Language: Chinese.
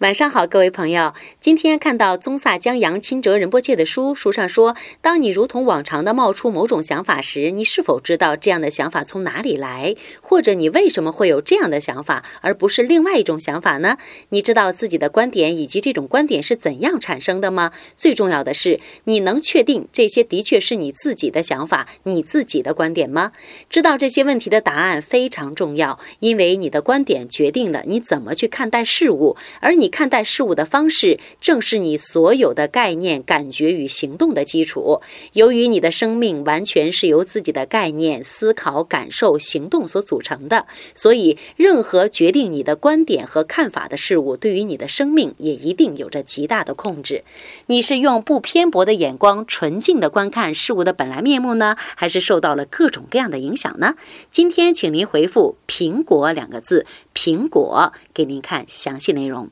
晚上好，各位朋友。今天看到宗萨江扬钦哲仁波切的书，书上说，当你如同往常的冒出某种想法时，你是否知道这样的想法从哪里来，或者你为什么会有这样的想法，而不是另外一种想法呢？你知道自己的观点以及这种观点是怎样产生的吗？最重要的是，你能确定这些的确是你自己的想法、你自己的观点吗？知道这些问题的答案非常重要，因为你的观点决定了你怎么去看待事物，而你。你看待事物的方式，正是你所有的概念、感觉与行动的基础。由于你的生命完全是由自己的概念、思考、感受、行动所组成的，所以任何决定你的观点和看法的事物，对于你的生命也一定有着极大的控制。你是用不偏颇的眼光、纯净的观看事物的本来面目呢，还是受到了各种各样的影响呢？今天，请您回复“苹果”两个字，“苹果”，给您看详细内容。